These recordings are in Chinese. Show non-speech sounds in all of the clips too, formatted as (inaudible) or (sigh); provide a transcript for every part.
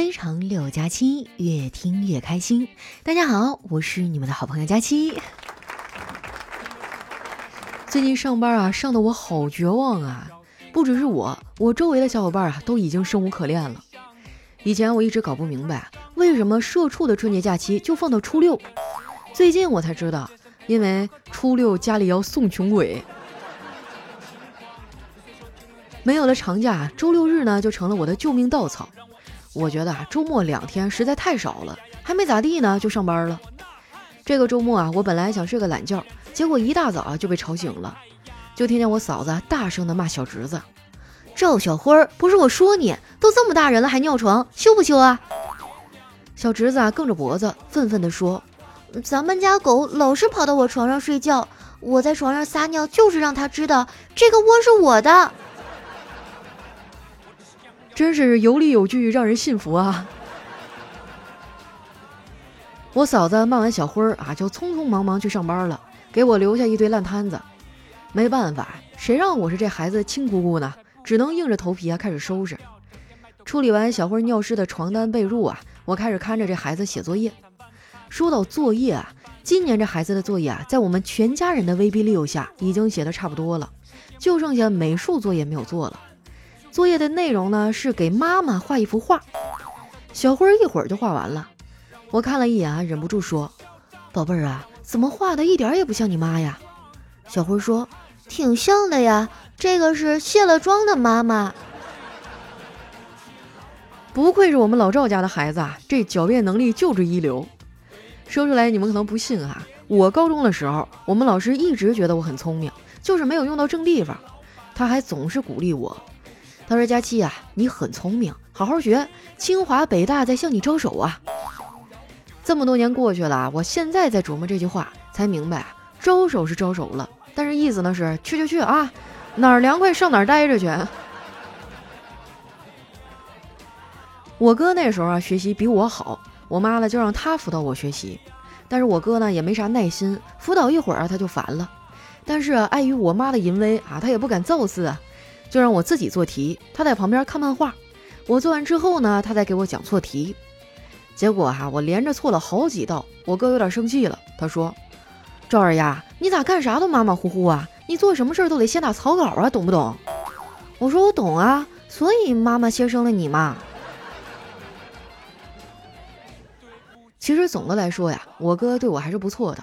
非常六加七，越听越开心。大家好，我是你们的好朋友佳期。最近上班啊，上的我好绝望啊！不只是我，我周围的小伙伴啊，都已经生无可恋了。以前我一直搞不明白，为什么社畜的春节假期就放到初六。最近我才知道，因为初六家里要送穷鬼。没有了长假，周六日呢就成了我的救命稻草。我觉得啊，周末两天实在太少了，还没咋地呢就上班了。这个周末啊，我本来想睡个懒觉，结果一大早啊就被吵醒了，就听见我嫂子大声的骂小侄子：“赵小辉儿，不是我说你，都这么大人了还尿床，羞不羞啊？”小侄子啊梗着脖子，愤愤地说：“咱们家狗老是跑到我床上睡觉，我在床上撒尿就是让它知道这个窝是我的。”真是有理有据，让人信服啊！(laughs) 我嫂子骂完小辉儿啊，就匆匆忙忙去上班了，给我留下一堆烂摊子。没办法，谁让我是这孩子的亲姑姑呢？只能硬着头皮啊，开始收拾。处理完小辉尿湿的床单被褥啊，我开始看着这孩子写作业。说到作业啊，今年这孩子的作业啊，在我们全家人的威逼利诱下，已经写的差不多了，就剩下美术作业没有做了。作业的内容呢是给妈妈画一幅画，小辉一会儿就画完了。我看了一眼啊，忍不住说：“宝贝儿啊，怎么画的一点也不像你妈呀？”小辉说：“挺像的呀，这个是卸了妆的妈妈。”不愧是我们老赵家的孩子啊，这狡辩能力就是一流。说出来你们可能不信啊，我高中的时候，我们老师一直觉得我很聪明，就是没有用到正地方，他还总是鼓励我。他说：“佳期呀，你很聪明，好好学，清华北大在向你招手啊！”这么多年过去了，我现在在琢磨这句话，才明白，招手是招手了，但是意思呢是去去去啊，哪儿凉快上哪儿待着去。(laughs) 我哥那时候啊学习比我好，我妈呢就让他辅导我学习，但是我哥呢也没啥耐心，辅导一会儿啊他就烦了，但是碍于我妈的淫威啊，他也不敢造次啊。就让我自己做题，他在旁边看漫画。我做完之后呢，他再给我讲错题。结果哈，我连着错了好几道，我哥有点生气了。他说：“赵二丫，你咋干啥都马马虎虎啊？你做什么事儿都得先打草稿啊，懂不懂？”我说：“我懂啊，所以妈妈先生了你嘛。”其实总的来说呀，我哥对我还是不错的，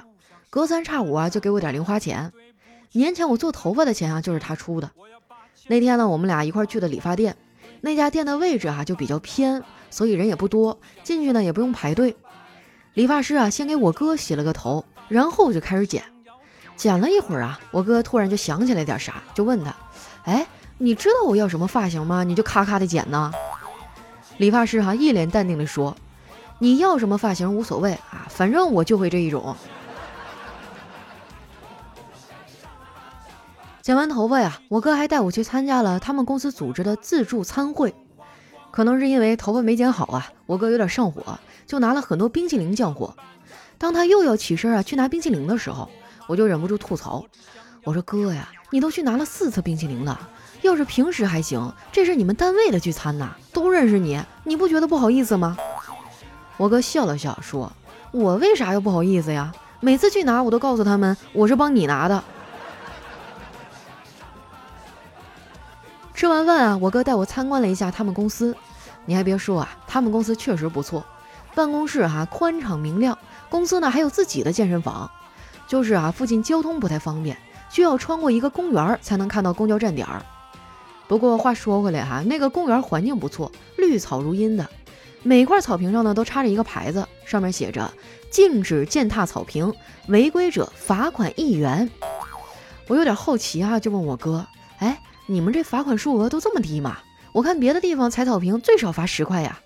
隔三差五啊就给我点零花钱。年前我做头发的钱啊，就是他出的。那天呢，我们俩一块去的理发店，那家店的位置哈就比较偏，所以人也不多，进去呢也不用排队。理发师啊先给我哥洗了个头，然后就开始剪。剪了一会儿啊，我哥突然就想起来点啥，就问他：“哎，你知道我要什么发型吗？你就咔咔的剪呢？”理发师哈一脸淡定的说：“你要什么发型无所谓啊，反正我就会这一种。”剪完头发呀，我哥还带我去参加了他们公司组织的自助餐会。可能是因为头发没剪好啊，我哥有点上火，就拿了很多冰淇淋降火。当他又要起身啊去拿冰淇淋的时候，我就忍不住吐槽：“我说哥呀，你都去拿了四次冰淇淋了，要是平时还行，这是你们单位的聚餐呐，都认识你，你不觉得不好意思吗？”我哥笑了笑说：“我为啥要不好意思呀？每次去拿，我都告诉他们我是帮你拿的。”吃完饭啊，我哥带我参观了一下他们公司。你还别说啊，他们公司确实不错，办公室哈宽敞明亮，公司呢还有自己的健身房。就是啊，附近交通不太方便，需要穿过一个公园才能看到公交站点儿。不过话说回来哈，那个公园环境不错，绿草如茵的，每块草坪上呢都插着一个牌子，上面写着“禁止践踏草坪，违规者罚款一元”。我有点好奇啊，就问我哥，哎。你们这罚款数额都这么低吗？我看别的地方踩草坪最少罚十块呀。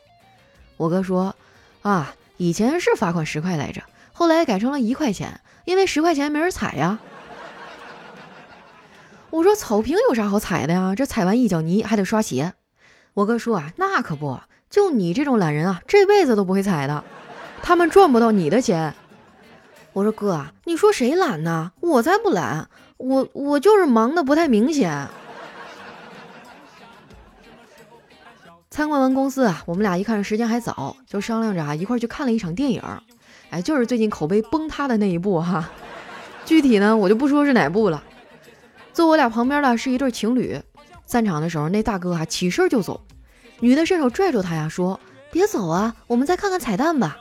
我哥说，啊，以前是罚款十块来着，后来改成了一块钱，因为十块钱没人踩呀。我说草坪有啥好踩的呀？这踩完一脚泥还得刷鞋。我哥说啊，那可不，就你这种懒人啊，这辈子都不会踩的，他们赚不到你的钱。我说哥啊，你说谁懒呢？我才不懒，我我就是忙的不太明显。参观完公司啊，我们俩一看时间还早，就商量着啊一块去看了一场电影。哎，就是最近口碑崩塌的那一部哈。(laughs) 具体呢，我就不说是哪部了。坐我俩旁边的是一对情侣。散场的时候，那大哥啊起身就走，女的伸手拽住他呀，说：“别走啊，我们再看看彩蛋吧。”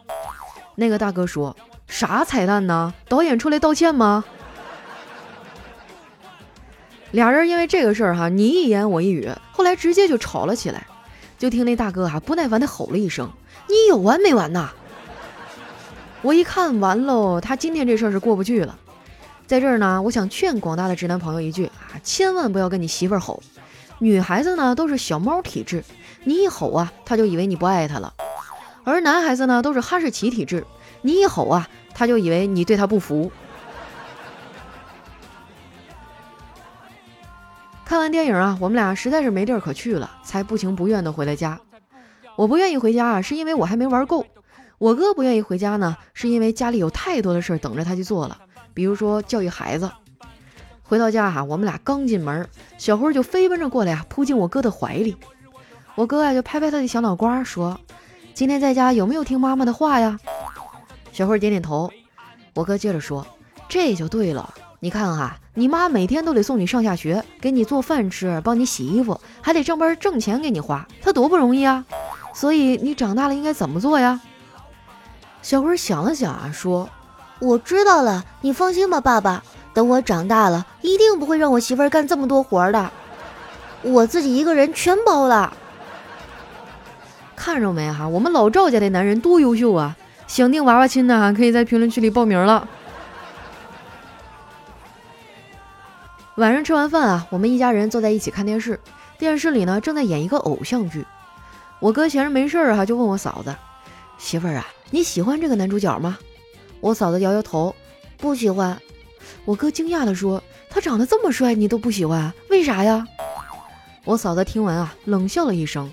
那个大哥说：“啥彩蛋呢？导演出来道歉吗？” (laughs) 俩人因为这个事儿哈，你一言我一语，后来直接就吵了起来。就听那大哥啊不耐烦的吼了一声：“你有完没完呐？”我一看完喽，他今天这事儿是过不去了。在这儿呢，我想劝广大的直男朋友一句啊，千万不要跟你媳妇儿吼。女孩子呢都是小猫体质，你一吼啊，他就以为你不爱他了；而男孩子呢都是哈士奇体质，你一吼啊，他就以为你对他不服。看完电影啊，我们俩实在是没地儿可去了，才不情不愿的回了家。我不愿意回家啊，是因为我还没玩够；我哥不愿意回家呢，是因为家里有太多的事儿等着他去做了，比如说教育孩子。回到家哈，我们俩刚进门，小辉就飞奔着过来啊，扑进我哥的怀里。我哥啊就拍拍他的小脑瓜，说：“今天在家有没有听妈妈的话呀？”小辉点点头。我哥接着说：“这就对了。”你看哈，你妈每天都得送你上下学，给你做饭吃，帮你洗衣服，还得上班挣钱给你花，她多不容易啊！所以你长大了应该怎么做呀？小辉想了想啊，说：“我知道了，你放心吧，爸爸，等我长大了，一定不会让我媳妇儿干这么多活的，我自己一个人全包了。看着没哈，我们老赵家的男人多优秀啊！想订娃娃亲的，可以在评论区里报名了。”晚上吃完饭啊，我们一家人坐在一起看电视。电视里呢正在演一个偶像剧。我哥闲着没事儿哈，就问我嫂子：“媳妇儿啊，你喜欢这个男主角吗？”我嫂子摇摇头，不喜欢。我哥惊讶地说：“他长得这么帅，你都不喜欢？为啥呀？”我嫂子听完啊，冷笑了一声：“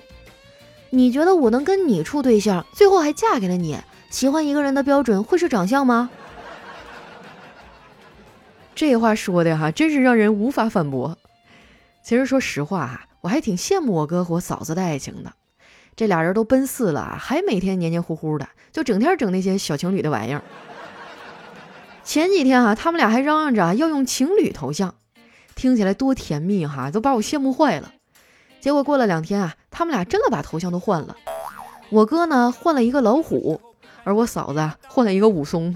你觉得我能跟你处对象，最后还嫁给了你？喜欢一个人的标准会是长相吗？”这话说的哈，真是让人无法反驳。其实说实话哈，我还挺羡慕我哥和我嫂子的爱情的。这俩人都奔四了，还每天黏黏糊糊的，就整天整那些小情侣的玩意儿。前几天哈，他们俩还嚷嚷着要用情侣头像，听起来多甜蜜哈，都把我羡慕坏了。结果过了两天啊，他们俩真的把头像都换了。我哥呢换了一个老虎，而我嫂子换了一个武松。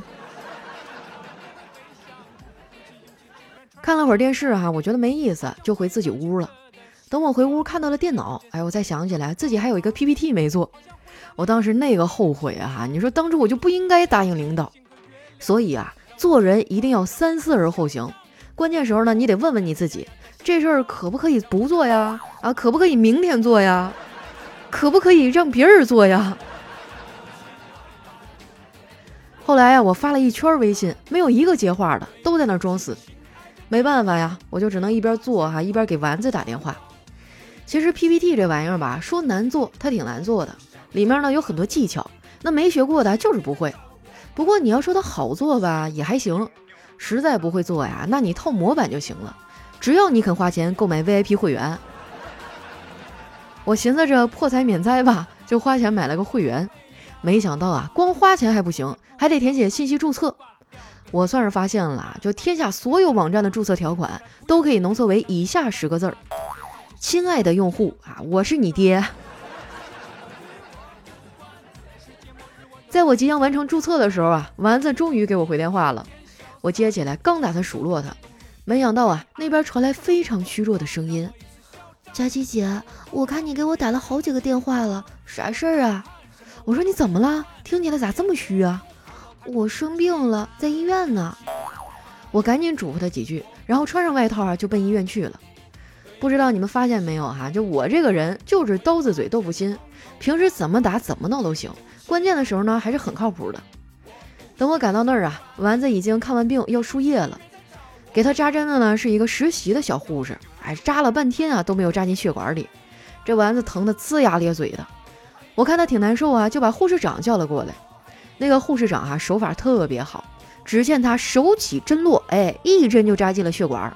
看了会儿电视哈，我觉得没意思，就回自己屋了。等我回屋看到了电脑，哎，我才想起来自己还有一个 PPT 没做。我当时那个后悔啊！你说当初我就不应该答应领导。所以啊，做人一定要三思而后行。关键时候呢，你得问问你自己，这事儿可不可以不做呀？啊，可不可以明天做呀？可不可以让别人做呀？后来呀，我发了一圈微信，没有一个接话的，都在那装死。没办法呀，我就只能一边做哈，一边给丸子打电话。其实 PPT 这玩意儿吧，说难做，它挺难做的，里面呢有很多技巧，那没学过的就是不会。不过你要说它好做吧，也还行。实在不会做呀，那你套模板就行了，只要你肯花钱购买 VIP 会员。我寻思着破财免灾吧，就花钱买了个会员。没想到啊，光花钱还不行，还得填写信息注册。我算是发现了，就天下所有网站的注册条款都可以浓缩为以下十个字儿：“亲爱的用户啊，我是你爹。”在我即将完成注册的时候啊，丸子终于给我回电话了。我接起来，刚打算数落他，没想到啊，那边传来非常虚弱的声音：“佳琪姐，我看你给我打了好几个电话了，啥事儿啊？”我说：“你怎么了？听起来咋这么虚啊？”我生病了，在医院呢。我赶紧嘱咐他几句，然后穿上外套啊，就奔医院去了。不知道你们发现没有哈？就我这个人就是刀子嘴豆腐心，平时怎么打怎么闹都行，关键的时候呢还是很靠谱的。等我赶到那儿啊，丸子已经看完病要输液了。给他扎针的呢是一个实习的小护士，哎，扎了半天啊都没有扎进血管里，这丸子疼得龇牙咧嘴的。我看他挺难受啊，就把护士长叫了过来。那个护士长哈手法特别好，只见他手起针落，哎，一针就扎进了血管。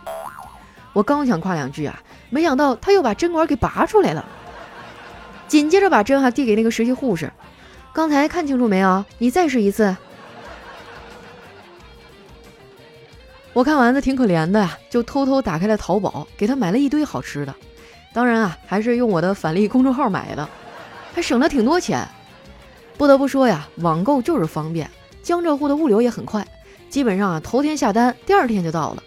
我刚想夸两句啊，没想到他又把针管给拔出来了。紧接着把针哈递给那个实习护士。刚才看清楚没有？你再试一次。我看丸子挺可怜的呀，就偷偷打开了淘宝，给他买了一堆好吃的。当然啊，还是用我的返利公众号买的，还省了挺多钱。不得不说呀，网购就是方便，江浙沪的物流也很快，基本上啊头天下单，第二天就到了。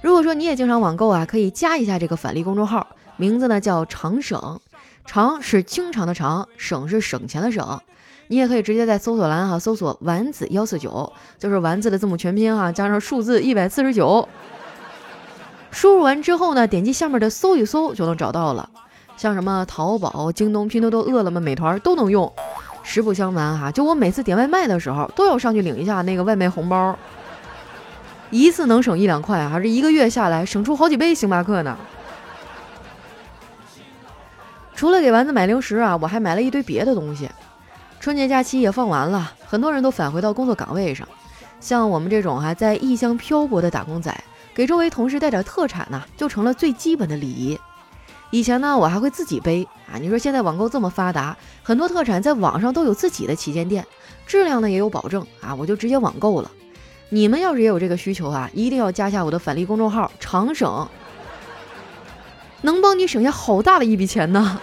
如果说你也经常网购啊，可以加一下这个返利公众号，名字呢叫长省，长是经常的长，省是省钱的省。你也可以直接在搜索栏哈搜索丸子幺四九，就是丸子的字母全拼哈，加上数字一百四十九。输入完之后呢，点击下面的搜一搜就能找到了。像什么淘宝、京东、拼多多、饿了么、美团都能用。实不相瞒哈，就我每次点外卖的时候，都要上去领一下那个外卖红包，一次能省一两块，还是一个月下来省出好几杯星巴克呢。除了给丸子买零食啊，我还买了一堆别的东西。春节假期也放完了，很多人都返回到工作岗位上。像我们这种哈在异乡漂泊的打工仔，给周围同事带点特产呢，就成了最基本的礼仪。以前呢，我还会自己背啊。你说现在网购这么发达，很多特产在网上都有自己的旗舰店，质量呢也有保证啊，我就直接网购了。你们要是也有这个需求啊，一定要加下我的返利公众号“长省”，能帮你省下好大的一笔钱呢。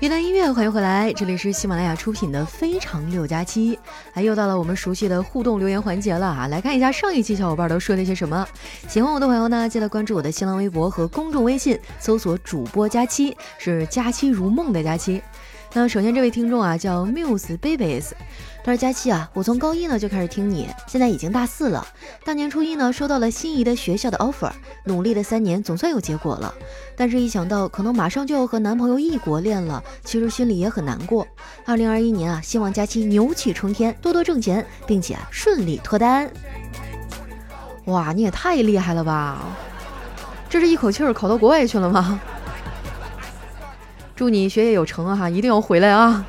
云南音乐，欢迎回来，这里是喜马拉雅出品的《非常六加七》，哎又到了我们熟悉的互动留言环节了啊！来看一下上一期小伙伴都说了些什么。喜欢我的朋友呢，记得关注我的新浪微博和公众微信，搜索主播佳期，是佳期如梦的佳期。那首先这位听众啊，叫 Muse Babies。他说：“佳期啊，我从高一呢就开始听你，现在已经大四了。大年初一呢，收到了心仪的学校的 offer，努力了三年，总算有结果了。但是，一想到可能马上就要和男朋友异国恋了，其实心里也很难过。二零二一年啊，希望佳期牛气冲天，多多挣钱，并且顺利脱单。哇，你也太厉害了吧！这是一口气儿考到国外去了吗？祝你学业有成啊！哈，一定要回来啊！”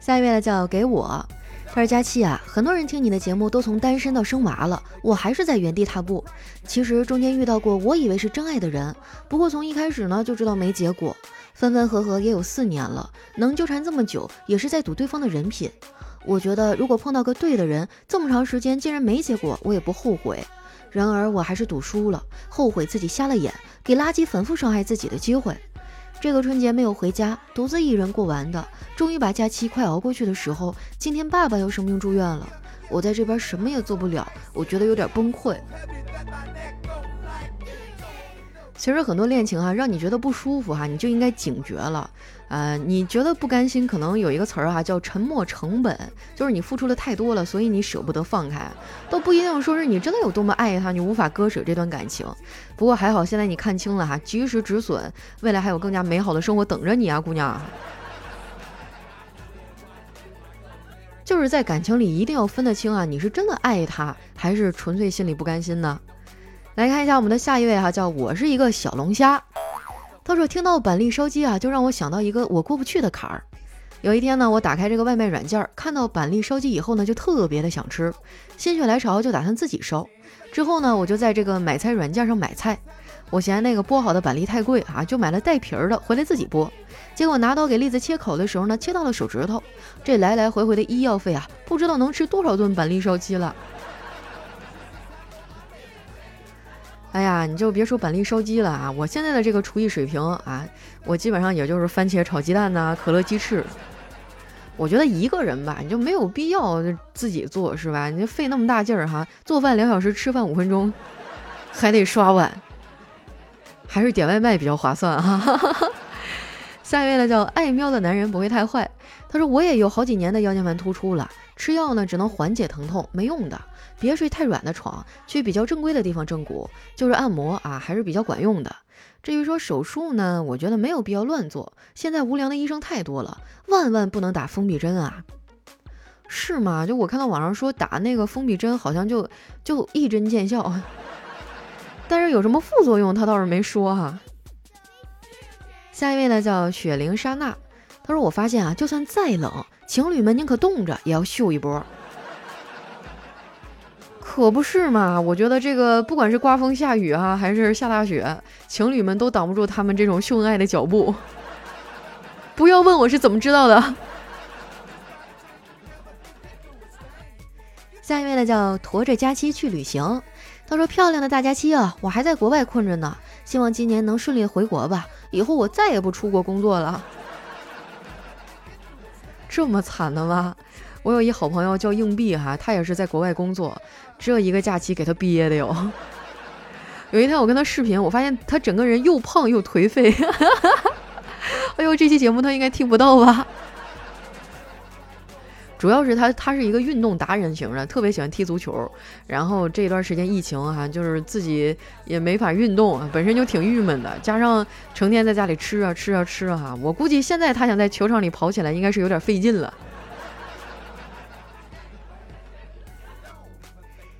下一位呢叫给我，他说佳期啊，很多人听你的节目都从单身到生娃了，我还是在原地踏步。其实中间遇到过我以为是真爱的人，不过从一开始呢就知道没结果，分分合合也有四年了，能纠缠这么久也是在赌对方的人品。我觉得如果碰到个对的人，这么长时间竟然没结果，我也不后悔。然而我还是赌输了，后悔自己瞎了眼，给垃圾反复伤害自己的机会。这个春节没有回家，独自一人过完的。终于把假期快熬过去的时候，今天爸爸又生病住院了。我在这边什么也做不了，我觉得有点崩溃。其实很多恋情哈，让你觉得不舒服哈，你就应该警觉了。呃，你觉得不甘心，可能有一个词儿哈，叫沉没成本，就是你付出的太多了，所以你舍不得放开，都不一定说是你真的有多么爱他，你无法割舍这段感情。不过还好，现在你看清了哈，及时止损，未来还有更加美好的生活等着你啊，姑娘。就是在感情里一定要分得清啊，你是真的爱他，还是纯粹心里不甘心呢？来看一下我们的下一位哈，叫我是一个小龙虾。他说：“听到板栗烧鸡啊，就让我想到一个我过不去的坎儿。有一天呢，我打开这个外卖软件，看到板栗烧鸡以后呢，就特别的想吃，心血来潮就打算自己烧。之后呢，我就在这个买菜软件上买菜，我嫌那个剥好的板栗太贵啊，就买了带皮儿的回来自己剥。结果拿刀给栗子切口的时候呢，切到了手指头，这来来回回的医药费啊，不知道能吃多少顿板栗烧鸡了。”哎呀，你就别说板栗烧鸡了啊！我现在的这个厨艺水平啊，我基本上也就是番茄炒鸡蛋呐，可乐鸡翅。我觉得一个人吧，你就没有必要自己做，是吧？你就费那么大劲儿哈，做饭两小时，吃饭五分钟，还得刷碗，还是点外卖比较划算哈。(laughs) 下一位呢，叫爱喵的男人不会太坏。他说我也有好几年的腰间盘突出了，吃药呢只能缓解疼痛，没用的。别睡太软的床，去比较正规的地方正骨，就是按摩啊，还是比较管用的。至于说手术呢，我觉得没有必要乱做。现在无良的医生太多了，万万不能打封闭针啊！是吗？就我看到网上说打那个封闭针，好像就就一针见效。但是有什么副作用，他倒是没说哈。下一位呢叫雪玲莎娜，她说我发现啊，就算再冷，情侣们宁可冻着也要秀一波。(laughs) 可不是嘛？我觉得这个不管是刮风下雨啊，还是下大雪，情侣们都挡不住他们这种秀恩爱的脚步。不要问我是怎么知道的。下一位呢叫驮着假期去旅行，他说：“漂亮的大假期啊，我还在国外困着呢，希望今年能顺利回国吧，以后我再也不出国工作了。”这么惨的吗？我有一好朋友叫硬币哈，他也是在国外工作，这一个假期给他憋的哟。(laughs) 有一天我跟他视频，我发现他整个人又胖又颓废。(laughs) 哎呦，这期节目他应该听不到吧？主要是他他是一个运动达人型的，特别喜欢踢足球。然后这段时间疫情哈，就是自己也没法运动，本身就挺郁闷的，加上成天在家里吃啊吃啊吃啊，我估计现在他想在球场里跑起来，应该是有点费劲了。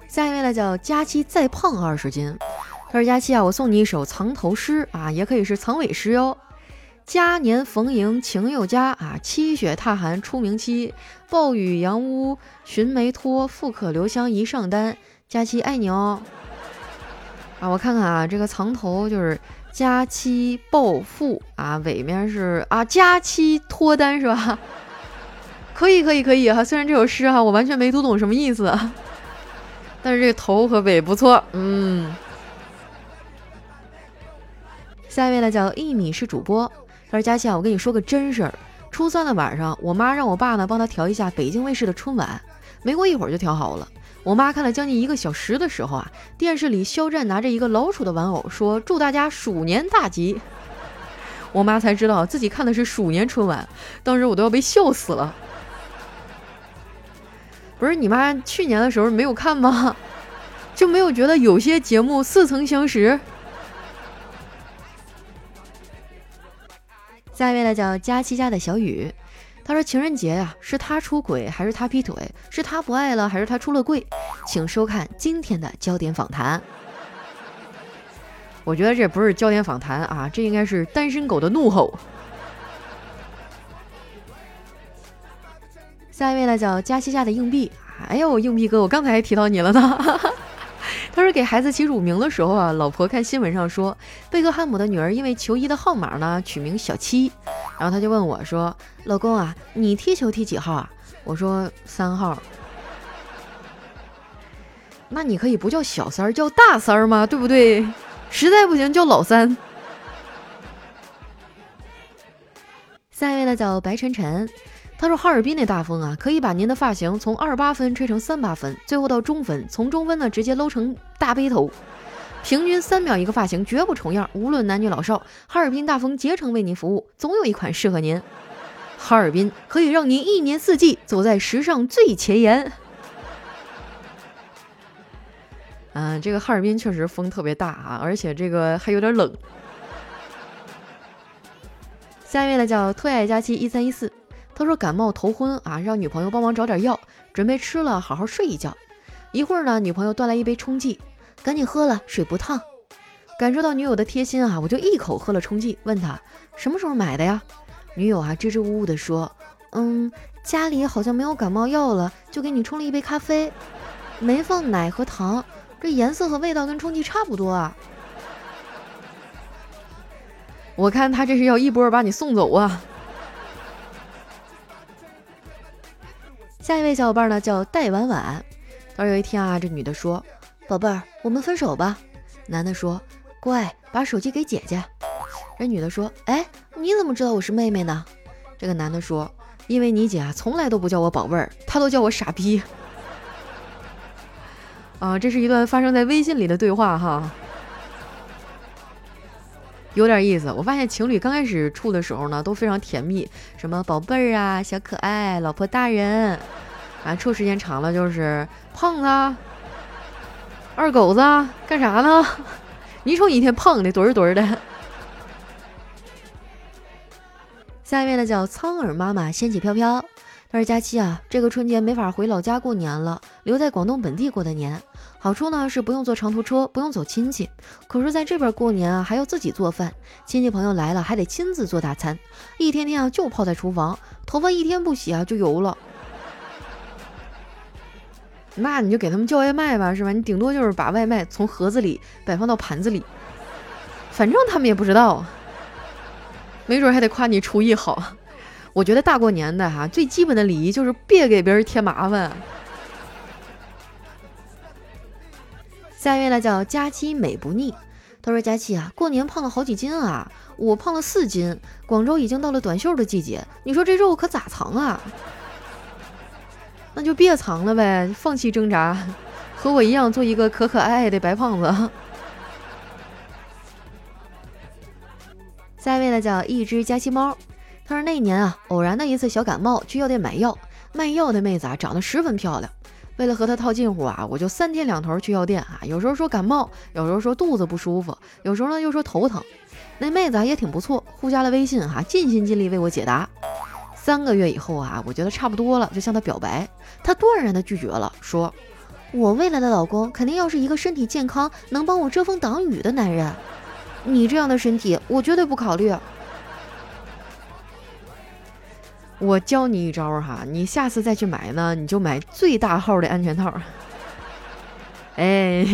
下一位呢叫佳期再胖二十斤，他说佳期啊，我送你一首藏头诗啊，也可以是藏尾诗哟。佳年逢迎情又佳啊，七雪踏寒初明期，暴雨扬屋寻梅托，富可留香一上单。佳期爱你哦。啊，我看看啊，这个藏头就是佳期暴富啊，尾面是啊佳期脱单是吧？可以可以可以哈，虽然这首诗哈我完全没读懂什么意思。但是这个头和尾不错，嗯。下一位呢叫一米是主播，他说佳琪啊，我跟你说个真事儿。初三的晚上，我妈让我爸呢帮他调一下北京卫视的春晚，没过一会儿就调好了。我妈看了将近一个小时的时候啊，电视里肖战拿着一个老鼠的玩偶说：“祝大家鼠年大吉。”我妈才知道自己看的是鼠年春晚，当时我都要被笑死了。不是你妈去年的时候没有看吗？(laughs) 就没有觉得有些节目似曾相识？下一位呢叫佳期家的小雨，他说情人节呀，是他出轨还是他劈腿？是他不爱了还是他出了柜？请收看今天的焦点访谈。(laughs) 我觉得这不是焦点访谈啊，这应该是单身狗的怒吼。下一位呢叫佳期家的硬币，哎呦，硬币哥，我刚才还提到你了呢。(laughs) 他说给孩子起乳名的时候啊，老婆看新闻上说贝克汉姆的女儿因为球衣的号码呢取名小七，然后他就问我说：“老公啊，你踢球踢几号啊？”我说三号。那你可以不叫小三儿，叫大三儿吗？对不对？实在不行叫老三。下一位呢叫白晨晨。他说：“哈尔滨那大风啊，可以把您的发型从二八分吹成三八分，最后到中分，从中分呢直接搂成大背头，平均三秒一个发型，绝不重样。无论男女老少，哈尔滨大风竭诚为您服务，总有一款适合您。哈尔滨可以让您一年四季走在时尚最前沿。”嗯，这个哈尔滨确实风特别大啊，而且这个还有点冷。下一位呢叫特爱佳期一三一四。他说感冒头昏啊，让女朋友帮忙找点药，准备吃了好好睡一觉。一会儿呢，女朋友端来一杯冲剂，赶紧喝了，水不烫。感受到女友的贴心啊，我就一口喝了冲剂，问他什么时候买的呀？女友啊支支吾吾的说，嗯，家里好像没有感冒药了，就给你冲了一杯咖啡，没放奶和糖，这颜色和味道跟冲剂差不多啊。(laughs) 我看他这是要一波把你送走啊。下一位小伙伴呢叫戴婉婉，他说有一天啊，这女的说：“宝贝儿，我们分手吧。”男的说：“乖，把手机给姐姐。”这女的说：“哎，你怎么知道我是妹妹呢？”这个男的说：“因为你姐啊，从来都不叫我宝贝儿，她都叫我傻逼。”啊，这是一段发生在微信里的对话哈。有点意思，我发现情侣刚开始处的时候呢，都非常甜蜜，什么宝贝儿啊、小可爱、老婆大人，啊，处时间长了就是胖子、二狗子，干啥呢？你瞅你一天胖的，墩儿墩儿的。下一位呢叫苍耳妈妈，仙气飘飘，他说：“佳期啊，这个春节没法回老家过年了，留在广东本地过的年。好处呢是不用坐长途车，不用走亲戚。可是在这边过年啊，还要自己做饭，亲戚朋友来了还得亲自做大餐，一天天啊就泡在厨房，头发一天不洗啊就油了。那你就给他们叫外卖吧，是吧？你顶多就是把外卖从盒子里摆放到盘子里，反正他们也不知道，没准还得夸你厨艺好。”我觉得大过年的哈，最基本的礼仪就是别给别人添麻烦。下一位呢叫佳期美不腻，他说：“佳期啊，过年胖了好几斤啊，我胖了四斤。广州已经到了短袖的季节，你说这肉可咋藏啊？那就别藏了呗，放弃挣扎，和我一样做一个可可爱爱的白胖子。”下一位呢叫一只佳期猫。他说那年啊，偶然的一次小感冒，去药店买药，卖药的妹子啊长得十分漂亮。为了和她套近乎啊，我就三天两头去药店啊，有时候说感冒，有时候说肚子不舒服，有时候呢又说头疼。那妹子啊也挺不错，互加了微信哈，尽心尽力为我解答。三个月以后啊，我觉得差不多了，就向她表白，她断然的拒绝了，说：“我未来的老公肯定要是一个身体健康、能帮我遮风挡雨的男人，你这样的身体，我绝对不考虑。”我教你一招哈，你下次再去买呢，你就买最大号的安全套，(laughs) 哎，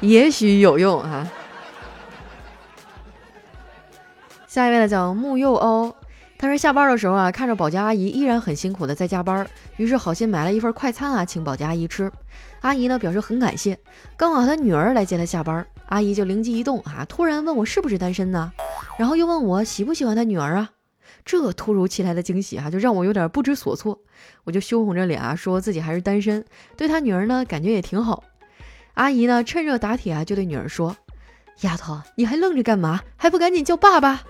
也许有用哈。下一位呢叫木柚哦，他说下班的时候啊，看着保洁阿姨依然很辛苦的在加班，于是好心买了一份快餐啊，请保洁阿姨吃。阿姨呢表示很感谢，刚好她女儿来接她下班，阿姨就灵机一动啊，突然问我是不是单身呢，然后又问我喜不喜欢她女儿啊。这突如其来的惊喜哈，就让我有点不知所措。我就羞红着脸啊，说自己还是单身，对他女儿呢，感觉也挺好。阿姨呢，趁热打铁啊，就对女儿说：“丫头，你还愣着干嘛？还不赶紧叫爸爸？”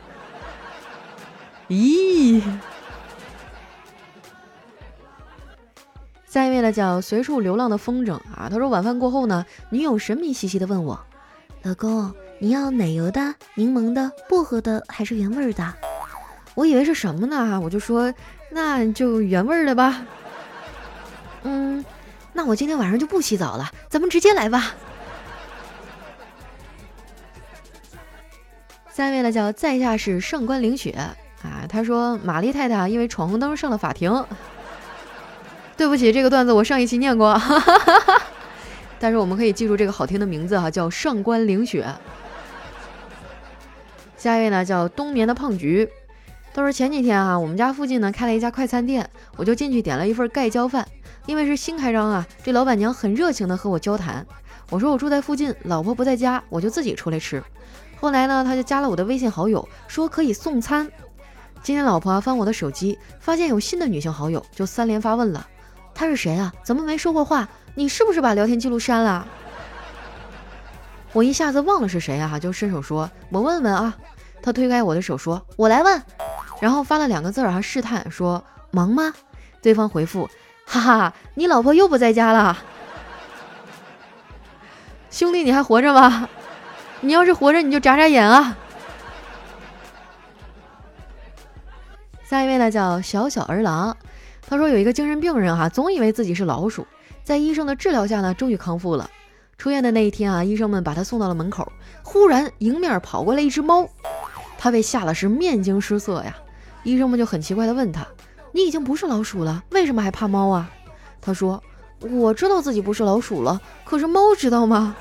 咦，下一位呢，叫随处流浪的风筝啊。他说晚饭过后呢，女友神秘兮兮的问我：“老公，你要奶油的、柠檬的、薄荷的，还是原味的？”我以为是什么呢？我就说那就原味的吧。嗯，那我今天晚上就不洗澡了，咱们直接来吧。下一位呢叫在下是上官凌雪啊，他说玛丽太太因为闯红灯上了法庭。对不起，这个段子我上一期念过，(laughs) 但是我们可以记住这个好听的名字哈，叫上官凌雪。下一位呢叫冬眠的胖菊。倒是前几天啊，我们家附近呢开了一家快餐店，我就进去点了一份盖浇饭。因为是新开张啊，这老板娘很热情的和我交谈。我说我住在附近，老婆不在家，我就自己出来吃。后来呢，他就加了我的微信好友，说可以送餐。今天老婆翻我的手机，发现有新的女性好友，就三连发问了：他是谁啊？怎么没说过话？你是不是把聊天记录删了？我一下子忘了是谁啊，就伸手说：我问问啊。他推开我的手说：我来问。然后发了两个字儿啊，试探说忙吗？对方回复：哈哈，你老婆又不在家了。兄弟，你还活着吗？你要是活着，你就眨眨眼啊。下一位呢，叫小小儿郎。他说有一个精神病人哈，总以为自己是老鼠，在医生的治疗下呢，终于康复了。出院的那一天啊，医生们把他送到了门口，忽然迎面跑过来一只猫，他被吓得是面惊失色呀。医生们就很奇怪地问他：“你已经不是老鼠了，为什么还怕猫啊？”他说：“我知道自己不是老鼠了，可是猫知道吗？”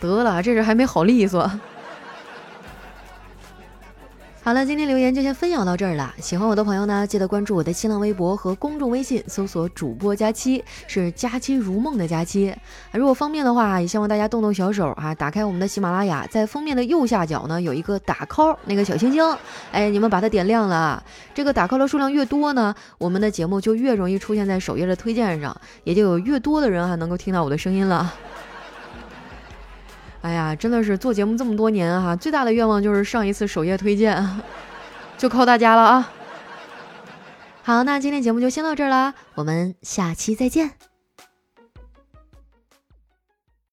得了，这人还没好利索。好了，今天留言就先分享到这儿了。喜欢我的朋友呢，记得关注我的新浪微博和公众微信，搜索“主播佳期”，是“佳期如梦”的佳期。如果方便的话，也希望大家动动小手啊，打开我们的喜马拉雅，在封面的右下角呢有一个打 call 那个小星星，哎，你们把它点亮了。这个打 call 的数量越多呢，我们的节目就越容易出现在首页的推荐上，也就有越多的人哈能够听到我的声音了。哎呀，真的是做节目这么多年哈，最大的愿望就是上一次首页推荐，就靠大家了啊！好，那今天节目就先到这儿啦，我们下期再见。